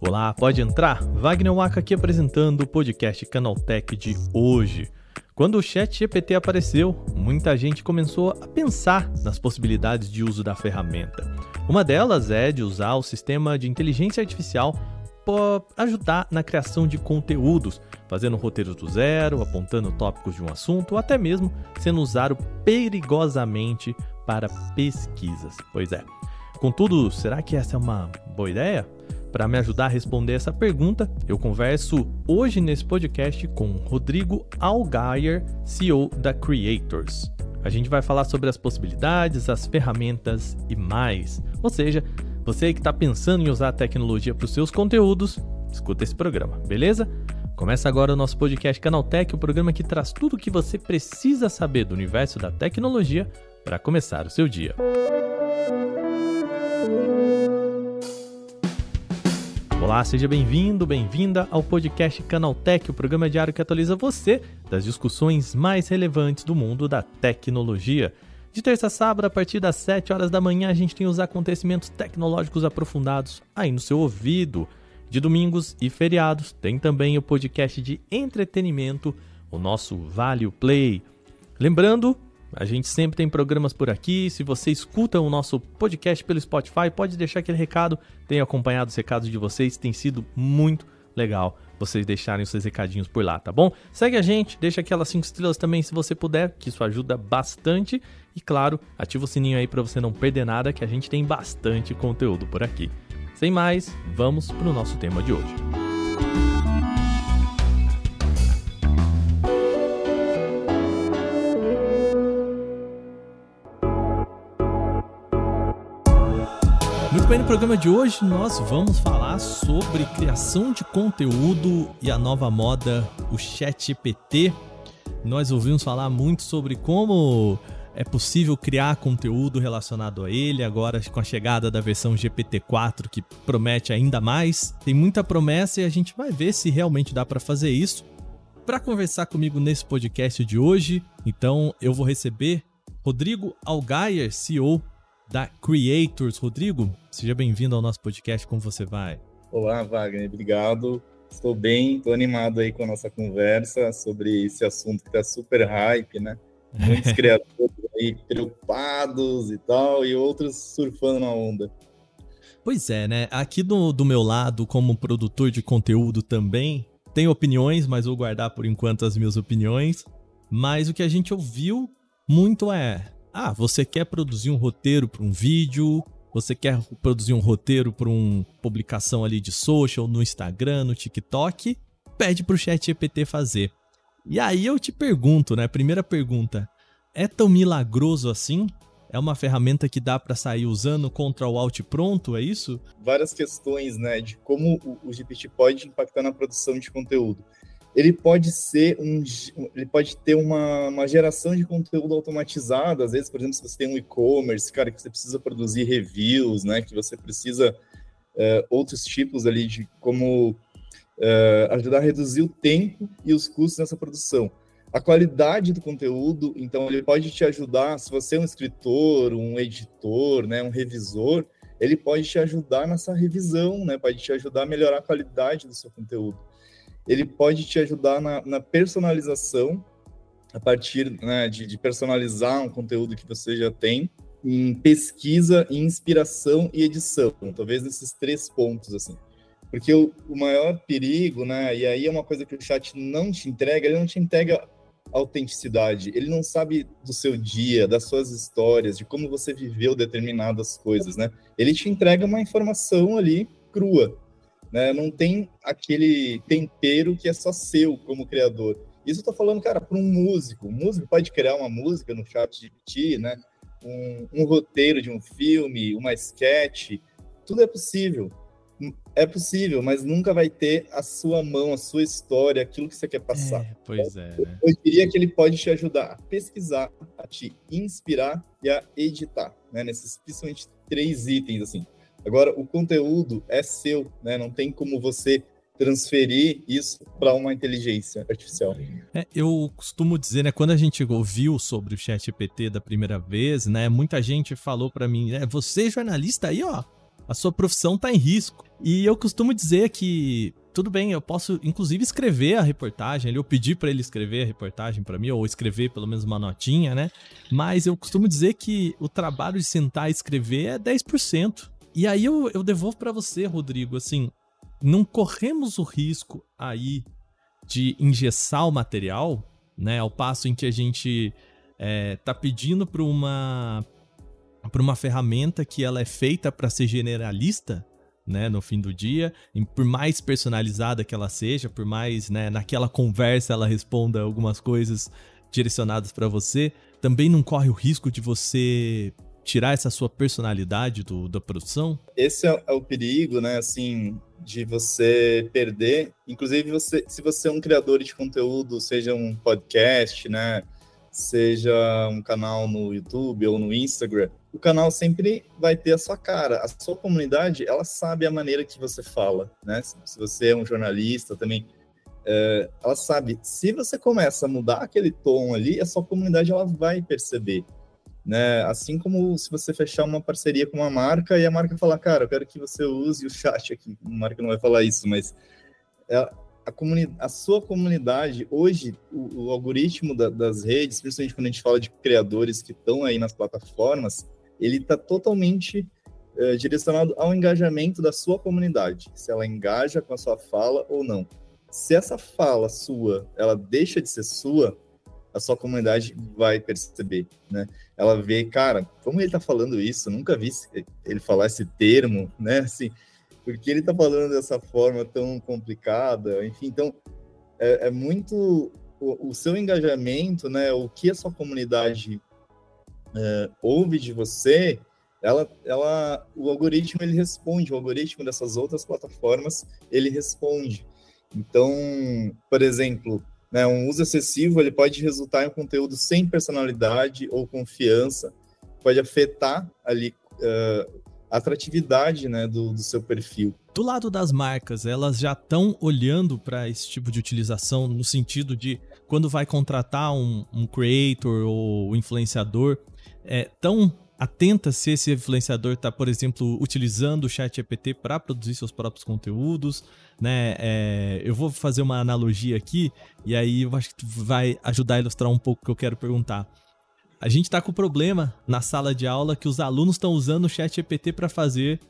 Olá, pode entrar? Wagner Waka aqui apresentando o podcast Canaltech de hoje. Quando o Chat GPT apareceu, muita gente começou a pensar nas possibilidades de uso da ferramenta. Uma delas é de usar o sistema de inteligência artificial para ajudar na criação de conteúdos, fazendo roteiros do zero, apontando tópicos de um assunto, ou até mesmo sendo usado perigosamente para pesquisas. Pois é. Contudo, será que essa é uma boa ideia? Para me ajudar a responder essa pergunta, eu converso hoje nesse podcast com Rodrigo Algaier, CEO da Creators. A gente vai falar sobre as possibilidades, as ferramentas e mais. Ou seja, você que está pensando em usar a tecnologia para os seus conteúdos, escuta esse programa, beleza? Começa agora o nosso podcast Canaltech, o programa que traz tudo o que você precisa saber do universo da tecnologia para começar o seu dia. Olá, seja bem-vindo, bem-vinda ao podcast Canaltech, o programa diário que atualiza você das discussões mais relevantes do mundo da tecnologia. De terça a sábado, a partir das 7 horas da manhã, a gente tem os acontecimentos tecnológicos aprofundados aí no seu ouvido. De domingos e feriados, tem também o podcast de entretenimento, o nosso Vale Play. Lembrando a gente sempre tem programas por aqui. Se você escuta o nosso podcast pelo Spotify, pode deixar aquele recado. Tenho acompanhado os recados de vocês, tem sido muito legal vocês deixarem os seus recadinhos por lá, tá bom? Segue a gente, deixa aquelas 5 estrelas também se você puder, que isso ajuda bastante. E claro, ativa o sininho aí para você não perder nada, que a gente tem bastante conteúdo por aqui. Sem mais, vamos para o nosso tema de hoje. Bem, no programa de hoje nós vamos falar sobre criação de conteúdo e a nova moda, o ChatGPT. Nós ouvimos falar muito sobre como é possível criar conteúdo relacionado a ele, agora com a chegada da versão GPT-4 que promete ainda mais. Tem muita promessa e a gente vai ver se realmente dá para fazer isso. Para conversar comigo nesse podcast de hoje, então eu vou receber Rodrigo Algaier, CEO da Creators. Rodrigo, seja bem-vindo ao nosso podcast. Como você vai? Olá, Wagner. Obrigado. Estou bem, estou animado aí com a nossa conversa sobre esse assunto que está super hype, né? Muitos criadores aí preocupados e tal, e outros surfando na onda. Pois é, né? Aqui do, do meu lado, como produtor de conteúdo também, tenho opiniões, mas vou guardar por enquanto as minhas opiniões. Mas o que a gente ouviu muito é: ah, você quer produzir um roteiro para um vídeo, você quer produzir um roteiro para uma publicação ali de social, no Instagram, no TikTok, pede para o chat GPT fazer. E aí eu te pergunto, né? Primeira pergunta, é tão milagroso assim? É uma ferramenta que dá para sair usando contra o Alt pronto, é isso? Várias questões, né, de como o GPT pode impactar na produção de conteúdo ele pode ser um, ele pode ter uma, uma geração de conteúdo automatizado. Às vezes, por exemplo, se você tem um e-commerce, cara, que você precisa produzir reviews, né, que você precisa uh, outros tipos ali de como uh, ajudar a reduzir o tempo e os custos nessa produção. A qualidade do conteúdo, então, ele pode te ajudar. Se você é um escritor, um editor, né, um revisor, ele pode te ajudar nessa revisão, né, pode te ajudar a melhorar a qualidade do seu conteúdo ele pode te ajudar na, na personalização, a partir né, de, de, personalizar um conteúdo que você já tem, em pesquisa, em inspiração e edição, talvez nesses três pontos, assim. Porque o, o maior perigo, né, e aí é uma coisa que o chat não te entrega, ele não te entrega autenticidade, ele não sabe do seu dia, das suas histórias, de como você viveu determinadas coisas, né? Ele te entrega uma informação ali crua, né? Não tem aquele tempero que é só seu como criador. Isso eu tô falando, cara, para um músico. Um músico pode criar uma música no chat GPT, né? Um, um, roteiro de um filme, uma sketch, tudo é possível. É possível, mas nunca vai ter a sua mão, a sua história, aquilo que você quer passar. É, pois é. Né? Eu diria que ele pode te ajudar a pesquisar, a te inspirar e a editar, né? Nesses principalmente três itens assim. Agora, o conteúdo é seu, né? Não tem como você transferir isso para uma inteligência artificial. É, eu costumo dizer, né, quando a gente ouviu sobre o Chat GPT da primeira vez, né, muita gente falou para mim, né, você jornalista aí, ó, a sua profissão tá em risco. E eu costumo dizer que tudo bem, eu posso inclusive escrever a reportagem, eu pedi para ele escrever a reportagem para mim ou escrever pelo menos uma notinha, né? Mas eu costumo dizer que o trabalho de sentar e escrever é 10%. E aí eu, eu devolvo para você, Rodrigo, assim, não corremos o risco aí de engessar o material, né? Ao passo em que a gente é, tá pedindo para uma para uma ferramenta que ela é feita para ser generalista, né, no fim do dia, por mais personalizada que ela seja, por mais, né, naquela conversa ela responda algumas coisas direcionadas para você, também não corre o risco de você tirar essa sua personalidade do, da produção? Esse é, é, o perigo, né, assim, de você perder. Inclusive, você, se você é um criador de conteúdo, seja um podcast, né, seja um canal no YouTube ou no Instagram, o canal sempre vai ter a sua cara. A sua comunidade, ela sabe a maneira que você fala, né? Se você é um jornalista também, é, ela sabe. Se você começa a mudar aquele tom ali, a sua comunidade ela vai perceber né? Assim como se você fechar uma parceria com uma marca e a marca falar, cara, eu quero que você use o chat aqui. A marca não vai falar isso, mas é a, a sua comunidade, hoje, o, o algoritmo da, das redes, principalmente quando a gente fala de criadores que estão aí nas plataformas, ele está totalmente é, direcionado ao engajamento da sua comunidade, se ela engaja com a sua fala ou não. Se essa fala sua, ela deixa de ser sua, a sua comunidade vai perceber, né? Ela vê, cara, como ele tá falando isso? Eu nunca vi ele falar esse termo, né? Assim, porque ele tá falando dessa forma tão complicada, enfim, então é, é muito o, o, seu engajamento, né? O que a sua comunidade é, ouve de você, ela, ela, o algoritmo ele responde, o algoritmo dessas outras plataformas ele responde. Então, por exemplo, né? Um uso excessivo ele pode resultar em um conteúdo sem personalidade ou confiança, pode afetar ali uh, a atratividade né, do, do seu perfil. Do lado das marcas, elas já estão olhando para esse tipo de utilização no sentido de quando vai contratar um, um creator ou influenciador, é, tão atenta se esse influenciador está, por exemplo, utilizando o chat GPT para produzir seus próprios conteúdos, né? É, eu vou fazer uma analogia aqui e aí eu acho que vai ajudar a ilustrar um pouco o que eu quero perguntar. A gente está com o problema na sala de aula que os alunos estão usando o chat GPT para fazer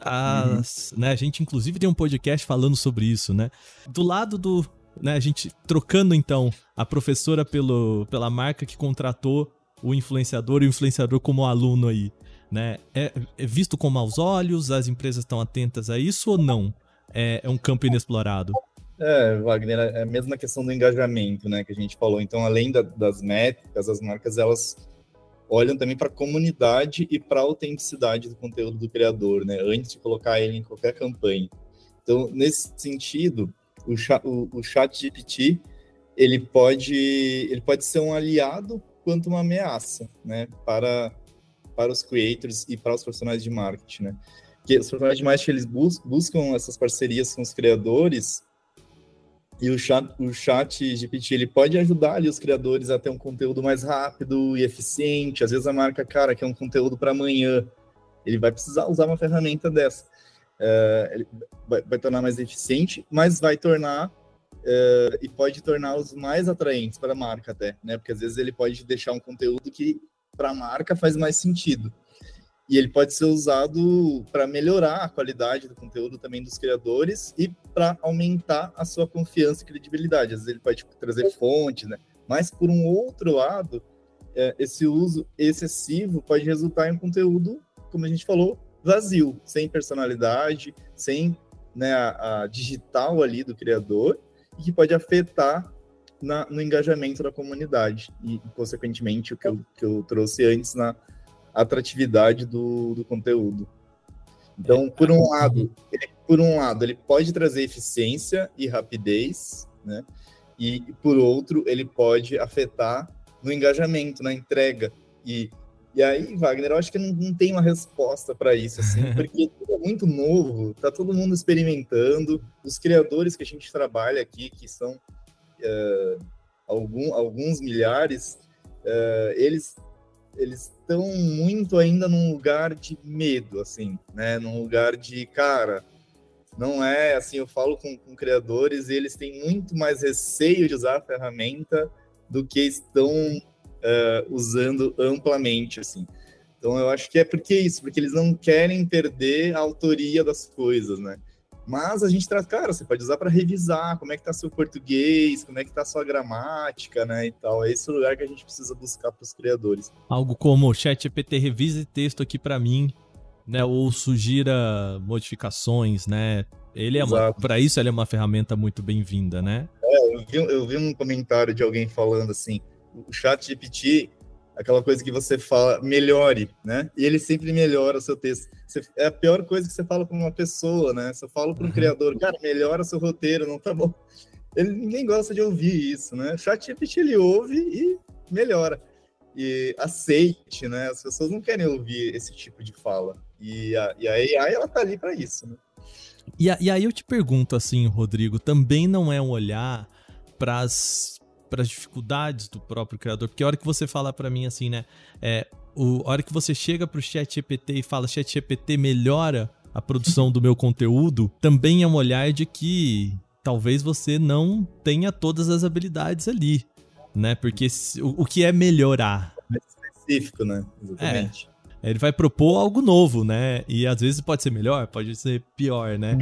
as, uhum. né? A gente inclusive tem um podcast falando sobre isso, né? Do lado do, né? A gente trocando então a professora pelo, pela marca que contratou o influenciador e o influenciador como aluno aí, né? É, é visto com maus olhos? As empresas estão atentas a isso ou não? É, é um campo inexplorado? É, Wagner, é a mesma questão do engajamento, né, que a gente falou. Então, além da, das métricas, as marcas elas olham também para a comunidade e para a autenticidade do conteúdo do criador, né, antes de colocar ele em qualquer campanha. Então, nesse sentido, o, o, o chat GPT ele pode ele pode ser um aliado quanto uma ameaça, né, para, para os creators e para os profissionais de marketing, né. Que os profissionais de marketing, eles bus buscam essas parcerias com os criadores e o chat, o chat GPT, ele pode ajudar ali os criadores a ter um conteúdo mais rápido e eficiente. Às vezes a marca, cara, quer um conteúdo para amanhã. Ele vai precisar usar uma ferramenta dessa. Ele vai, vai tornar mais eficiente, mas vai tornar uh, e pode torná-los mais atraentes para a marca até, né? Porque às vezes ele pode deixar um conteúdo que para a marca faz mais sentido. E ele pode ser usado para melhorar a qualidade do conteúdo também dos criadores e para aumentar a sua confiança e credibilidade. Às vezes ele pode trazer fontes, né? Mas por um outro lado, é, esse uso excessivo pode resultar em um conteúdo, como a gente falou, vazio, sem personalidade, sem né, a, a digital ali do criador e que pode afetar na, no engajamento da comunidade e, consequentemente, o que eu, que eu trouxe antes na atratividade do, do conteúdo. Então, por um lado, ele, por um lado, ele pode trazer eficiência e rapidez, né? E por outro, ele pode afetar no engajamento, na entrega. E E aí, Wagner, eu acho que não, não tem uma resposta para isso, assim, porque tudo é muito novo, tá todo mundo experimentando. Os criadores que a gente trabalha aqui, que são uh, algum, alguns milhares, uh, eles eles estão muito ainda num lugar de medo, assim, né? Num lugar de, cara, não é assim, eu falo com, com criadores e eles têm muito mais receio de usar a ferramenta do que estão uh, usando amplamente, assim. Então eu acho que é porque isso, porque eles não querem perder a autoria das coisas, né? Mas a gente traz, cara, você pode usar para revisar como é que tá seu português, como é que tá sua gramática, né, e tal. É esse o lugar que a gente precisa buscar para os criadores. Algo como chat GPT revise texto aqui para mim, né, ou sugira modificações, né? Ele é para isso ele é uma ferramenta muito bem-vinda, né? É, eu vi, eu vi um comentário de alguém falando assim, o chat GPT aquela coisa que você fala, melhore, né? E ele sempre melhora o seu texto. Você, é a pior coisa que você fala para uma pessoa, né? Você fala para um uhum. criador, cara, melhora seu roteiro, não tá bom. Ele, ninguém gosta de ouvir isso, né? O chat GPT, ele ouve e melhora. E aceite, né? As pessoas não querem ouvir esse tipo de fala. E a, e a AI, ela tá ali para isso, né? E, a, e aí eu te pergunto assim, Rodrigo, também não é um olhar para as para as dificuldades do próprio criador. Porque a hora que você fala para mim assim, né? É, o, a hora que você chega pro chat GPT e fala chat GPT melhora a produção do meu conteúdo, também é um olhar de que talvez você não tenha todas as habilidades ali, né? Porque se, o, o, que é melhorar? É específico, né? Exatamente. É, ele vai propor algo novo, né? E às vezes pode ser melhor, pode ser pior, né?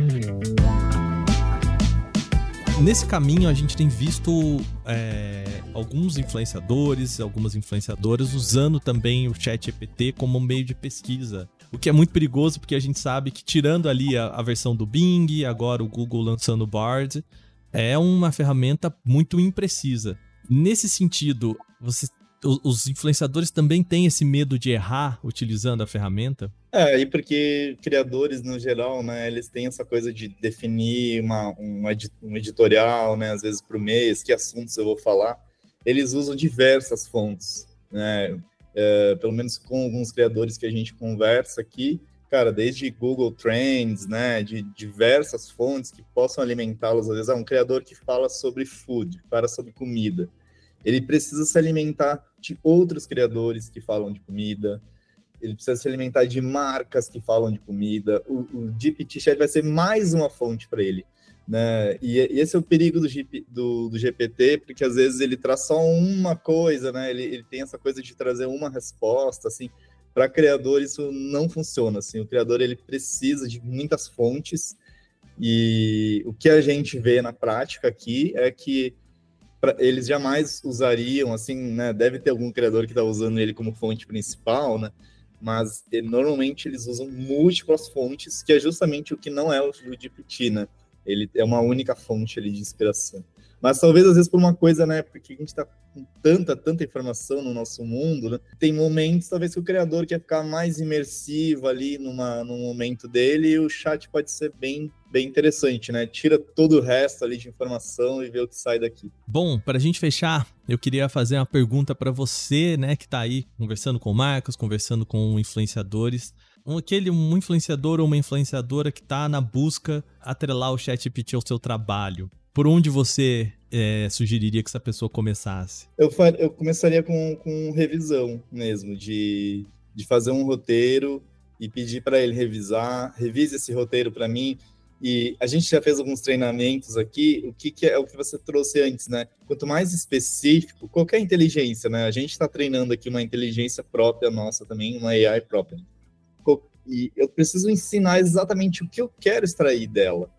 Nesse caminho, a gente tem visto é, alguns influenciadores, algumas influenciadoras usando também o chat EPT como meio de pesquisa. O que é muito perigoso, porque a gente sabe que, tirando ali a, a versão do Bing, agora o Google lançando o Bard, é uma ferramenta muito imprecisa. Nesse sentido, você os influenciadores também têm esse medo de errar utilizando a ferramenta? É, e porque criadores, no geral, né, eles têm essa coisa de definir uma, um, editorial, né, às vezes para o mês, que assuntos eu vou falar. Eles usam diversas fontes, né, é, pelo menos com alguns criadores que a gente conversa aqui, cara, desde Google Trends, né, de diversas fontes que possam alimentá-los. Às vezes, é um criador que fala sobre food, fala sobre comida ele precisa se alimentar de outros criadores que falam de comida, ele precisa se alimentar de marcas que falam de comida. O, o GPT Chat vai ser mais uma fonte para ele. Né? E, e, esse é o perigo do, do, do, GPT, porque às vezes ele traz só uma coisa, né? Ele, ele tem essa coisa de trazer uma resposta, assim. Para criador isso não funciona, assim. O criador ele precisa de muitas fontes e o que a gente vê na prática aqui é que pra, eles jamais usariam, assim, né? Deve ter algum criador que está usando ele como fonte principal, né? Mas ele, normalmente eles usam múltiplas fontes, que é justamente o que não é o GPT, né? Ele é uma única fonte ali de inspiração. Mas talvez às vezes por uma coisa, né? Porque a gente está com tanta, tanta informação no nosso mundo, né? Tem momentos, talvez, que o criador quer ficar mais imersivo ali numa, num momento dele, e o chat pode ser bem, bem interessante, né? Tira todo o resto ali de informação e vê o que sai daqui. Bom, para a gente fechar, eu queria fazer uma pergunta para você, né, que está aí conversando com marcas, conversando com influenciadores um, aquele um influenciador ou uma influenciadora que está na busca atrelar o ChatGPT ao seu trabalho por onde você é, sugeriria que essa pessoa começasse? Eu, eu começaria com, com revisão mesmo, de, de fazer um roteiro e pedir para ele revisar, revise esse roteiro para mim. E a gente já fez alguns treinamentos aqui, o que, que, é o que você trouxe antes, né? Quanto mais específico, qualquer inteligência, né? A gente está treinando aqui uma inteligência própria nossa também, uma AI própria. E eu preciso ensinar exatamente o que eu quero extrair dela.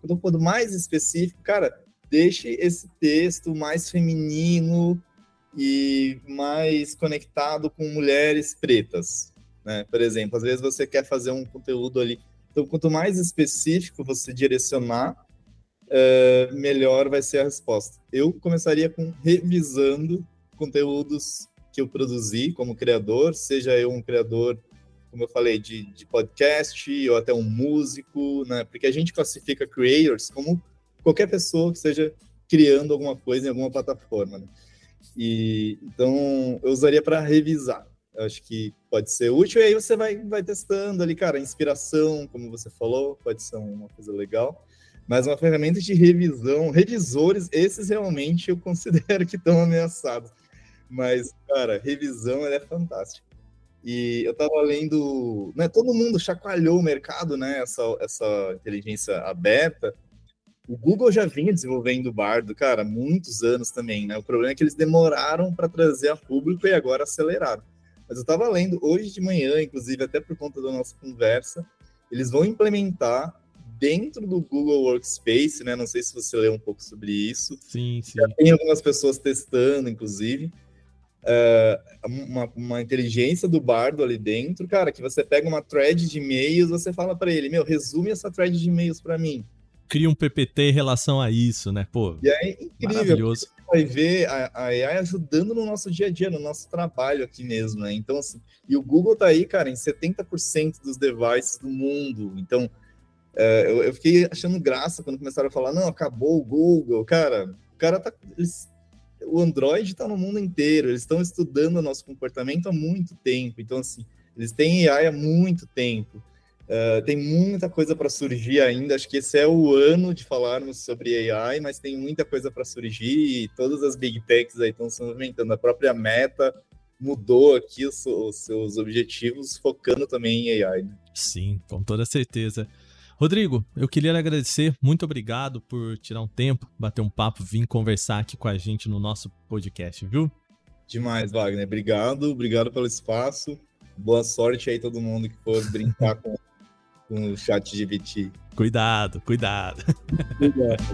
Quando eu for mais específico, cara, deixe esse texto mais feminino e mais conectado com mulheres pretas, né? Por exemplo, às vezes você quer fazer um conteúdo ali. Então, quanto mais específico você direcionar, uh, melhor vai ser a resposta. Eu começaria com revisando conteúdos que eu produzi como criador, seja eu um criador como eu falei, de, de podcast ou até um músico, né? Porque a gente classifica creators como qualquer pessoa que esteja criando alguma coisa em alguma plataforma. Né? E então eu usaria para revisar. acho que pode ser útil, e aí você vai, vai testando ali, cara, inspiração, como você falou, pode ser uma coisa legal. Mas uma ferramenta de revisão, revisores, esses realmente eu considero que estão ameaçados. Mas, cara, revisão é fantástica. E eu estava lendo, né, todo mundo chacoalhou o mercado, né, essa, essa inteligência aberta. O Google já vinha desenvolvendo o Bardo, cara, muitos anos também, né? O problema é que eles demoraram para trazer a público e agora aceleraram. Mas eu estava lendo hoje de manhã, inclusive até por conta da nossa conversa, eles vão implementar dentro do Google Workspace, né? Não sei se você leu um pouco sobre isso. Sim, sim. Já tem algumas pessoas testando, inclusive. Uh, uma, uma, inteligência do bardo ali dentro, cara, que você pega uma thread de e-mails, você fala para ele, meu, resume essa thread de e-mails para mim. Cria um PPT em relação a isso, né? Pô, e é incrível. Maravilhoso. Você vai ver a, a AI ajudando no nosso dia a dia, no nosso trabalho aqui mesmo, né? Então, assim, e o Google tá aí, cara, em 70% dos devices do mundo. Então, eu, eu, fiquei achando graça quando começaram a falar, não, acabou o Google. Cara, o cara tá. Eles, o Android está no mundo inteiro, eles estão estudando o nosso comportamento há muito tempo. Então, assim, eles têm AI há muito tempo. Uh, tem muita coisa para surgir ainda. Acho que esse é o ano de falarmos sobre AI, mas tem muita coisa para surgir e todas as big techs aí estão se movimentando. A própria Meta mudou aqui os, os seus objetivos, focando também em AI. Né? Sim, com toda certeza. Rodrigo, eu queria lhe agradecer. Muito obrigado por tirar um tempo, bater um papo, vir conversar aqui com a gente no nosso podcast, viu? Demais, Wagner. Obrigado, obrigado pelo espaço. Boa sorte aí todo mundo que for brincar com, com o chat GPT. Cuidado, cuidado. Cuidado.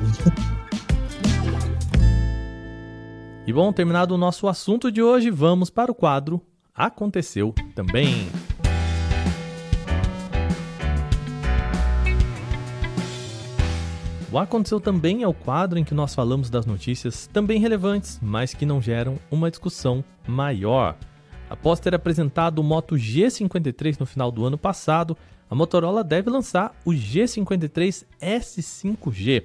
e bom, terminado o nosso assunto de hoje, vamos para o quadro Aconteceu também. O Aconteceu também é o quadro em que nós falamos das notícias também relevantes, mas que não geram uma discussão maior. Após ter apresentado o Moto G53 no final do ano passado, a Motorola deve lançar o G53 S5G.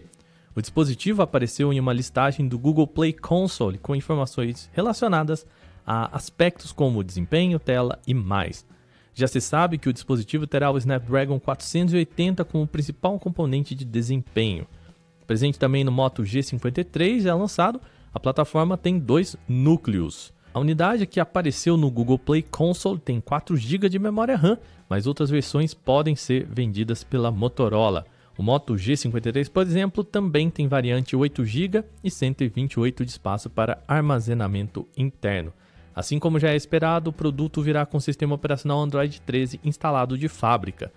O dispositivo apareceu em uma listagem do Google Play Console com informações relacionadas a aspectos como desempenho, tela e mais. Já se sabe que o dispositivo terá o Snapdragon 480 como principal componente de desempenho. Presente também no Moto G53, já lançado, a plataforma tem dois núcleos. A unidade que apareceu no Google Play Console tem 4 GB de memória RAM, mas outras versões podem ser vendidas pela Motorola. O Moto G53, por exemplo, também tem variante 8 GB e 128 de espaço para armazenamento interno. Assim como já é esperado, o produto virá com sistema operacional Android 13 instalado de fábrica.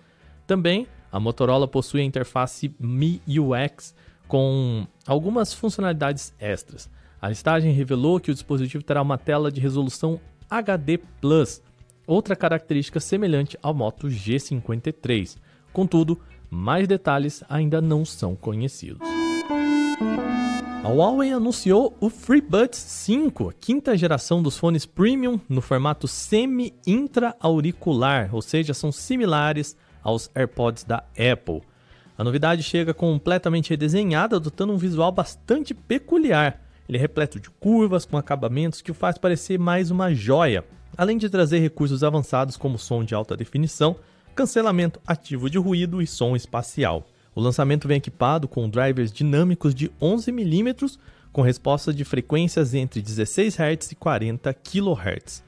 Também, a Motorola possui a interface MIUX com algumas funcionalidades extras. A listagem revelou que o dispositivo terá uma tela de resolução HD Plus, outra característica semelhante ao Moto G53. Contudo, mais detalhes ainda não são conhecidos. A Huawei anunciou o FreeBuds 5, a quinta geração dos fones premium no formato semi-intra-auricular, ou seja, são similares aos AirPods da Apple. A novidade chega completamente redesenhada, adotando um visual bastante peculiar. Ele é repleto de curvas, com acabamentos que o faz parecer mais uma joia, além de trazer recursos avançados como som de alta definição, cancelamento ativo de ruído e som espacial. O lançamento vem equipado com drivers dinâmicos de 11 mm, com resposta de frequências entre 16 Hz e 40 kHz.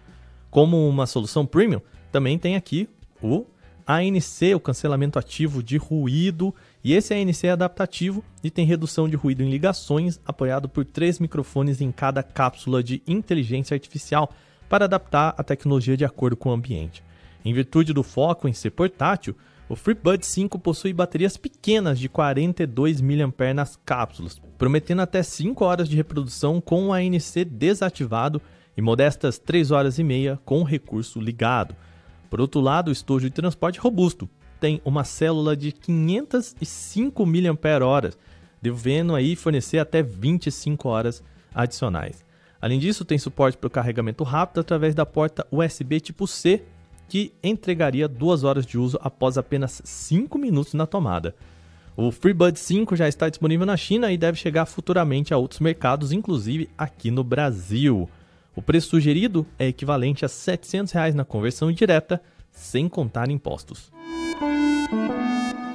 Como uma solução premium, também tem aqui o ANC, o cancelamento ativo de ruído, e esse ANC é adaptativo e tem redução de ruído em ligações, apoiado por três microfones em cada cápsula de inteligência artificial para adaptar a tecnologia de acordo com o ambiente. Em virtude do foco em ser portátil, o FreeBuds 5 possui baterias pequenas de 42 mAh nas cápsulas, prometendo até 5 horas de reprodução com o ANC desativado e modestas 3 horas e meia com o recurso ligado. Por outro lado, o estojo de transporte robusto tem uma célula de 505 mAh, devendo aí fornecer até 25 horas adicionais. Além disso, tem suporte para o carregamento rápido através da porta USB tipo C, que entregaria 2 horas de uso após apenas 5 minutos na tomada. O FreeBuds 5 já está disponível na China e deve chegar futuramente a outros mercados, inclusive aqui no Brasil. O preço sugerido é equivalente a 700 reais na conversão direta, sem contar impostos.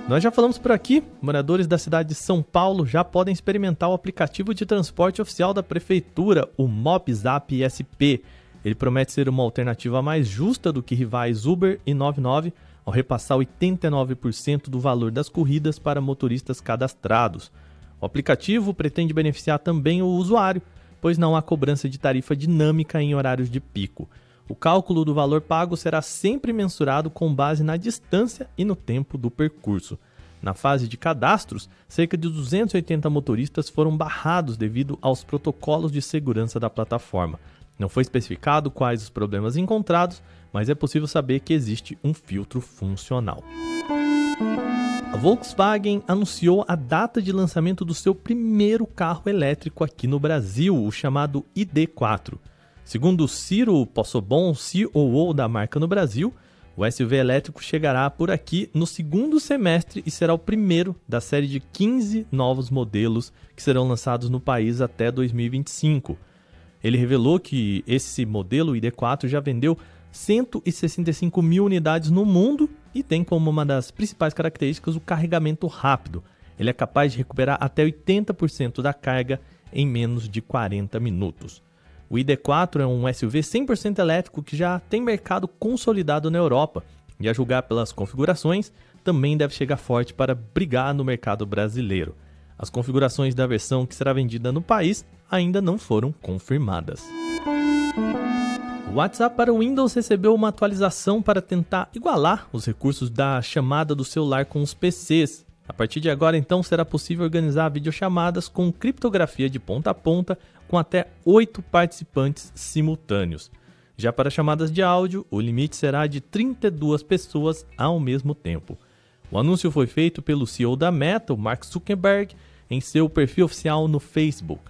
Nós já falamos por aqui, moradores da cidade de São Paulo já podem experimentar o aplicativo de transporte oficial da prefeitura, o MobZap SP. Ele promete ser uma alternativa mais justa do que rivais Uber e 99, ao repassar 89% do valor das corridas para motoristas cadastrados. O aplicativo pretende beneficiar também o usuário, pois não há cobrança de tarifa dinâmica em horários de pico. O cálculo do valor pago será sempre mensurado com base na distância e no tempo do percurso. Na fase de cadastros, cerca de 280 motoristas foram barrados devido aos protocolos de segurança da plataforma. Não foi especificado quais os problemas encontrados, mas é possível saber que existe um filtro funcional. A Volkswagen anunciou a data de lançamento do seu primeiro carro elétrico aqui no Brasil, o chamado ID4. Segundo Ciro Possobon, CEO da marca no Brasil, o SUV elétrico chegará por aqui no segundo semestre e será o primeiro da série de 15 novos modelos que serão lançados no país até 2025. Ele revelou que esse modelo ID4 já vendeu 165 mil unidades no mundo e tem como uma das principais características o carregamento rápido. Ele é capaz de recuperar até 80% da carga em menos de 40 minutos. O ID4 é um SUV 100% elétrico que já tem mercado consolidado na Europa e, a julgar pelas configurações, também deve chegar forte para brigar no mercado brasileiro. As configurações da versão que será vendida no país ainda não foram confirmadas. O WhatsApp para o Windows recebeu uma atualização para tentar igualar os recursos da chamada do celular com os PCs. A partir de agora, então, será possível organizar videochamadas com criptografia de ponta a ponta com até oito participantes simultâneos. Já para chamadas de áudio, o limite será de 32 pessoas ao mesmo tempo. O anúncio foi feito pelo CEO da Meta, Mark Zuckerberg, em seu perfil oficial no Facebook.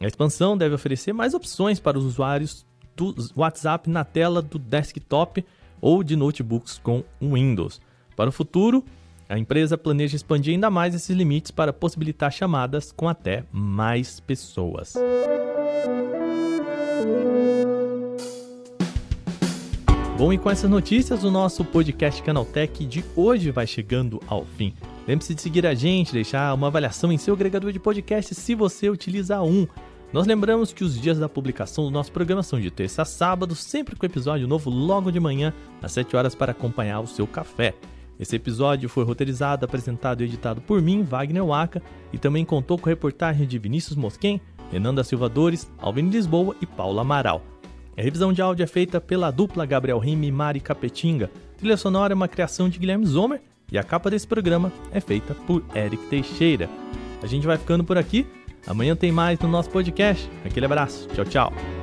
A expansão deve oferecer mais opções para os usuários do WhatsApp na tela do desktop ou de notebooks com Windows. Para o futuro, a empresa planeja expandir ainda mais esses limites para possibilitar chamadas com até mais pessoas. Bom, e com essas notícias, o nosso podcast Canaltech de hoje vai chegando ao fim. Lembre-se de seguir a gente, deixar uma avaliação em seu agregador de podcast se você utiliza um. Nós lembramos que os dias da publicação do nosso programa são de terça a sábado, sempre com episódio novo logo de manhã, às 7 horas, para acompanhar o seu café. Esse episódio foi roteirizado, apresentado e editado por mim, Wagner Waka, e também contou com reportagem de Vinícius Mosquen, Renan da Silva Dores, Alvin Lisboa e Paula Amaral. A revisão de áudio é feita pela dupla Gabriel Rime e Mari Capetinga. Trilha sonora é uma criação de Guilherme Zomer e a capa desse programa é feita por Eric Teixeira. A gente vai ficando por aqui. Amanhã tem mais no nosso podcast. Aquele abraço. Tchau, tchau.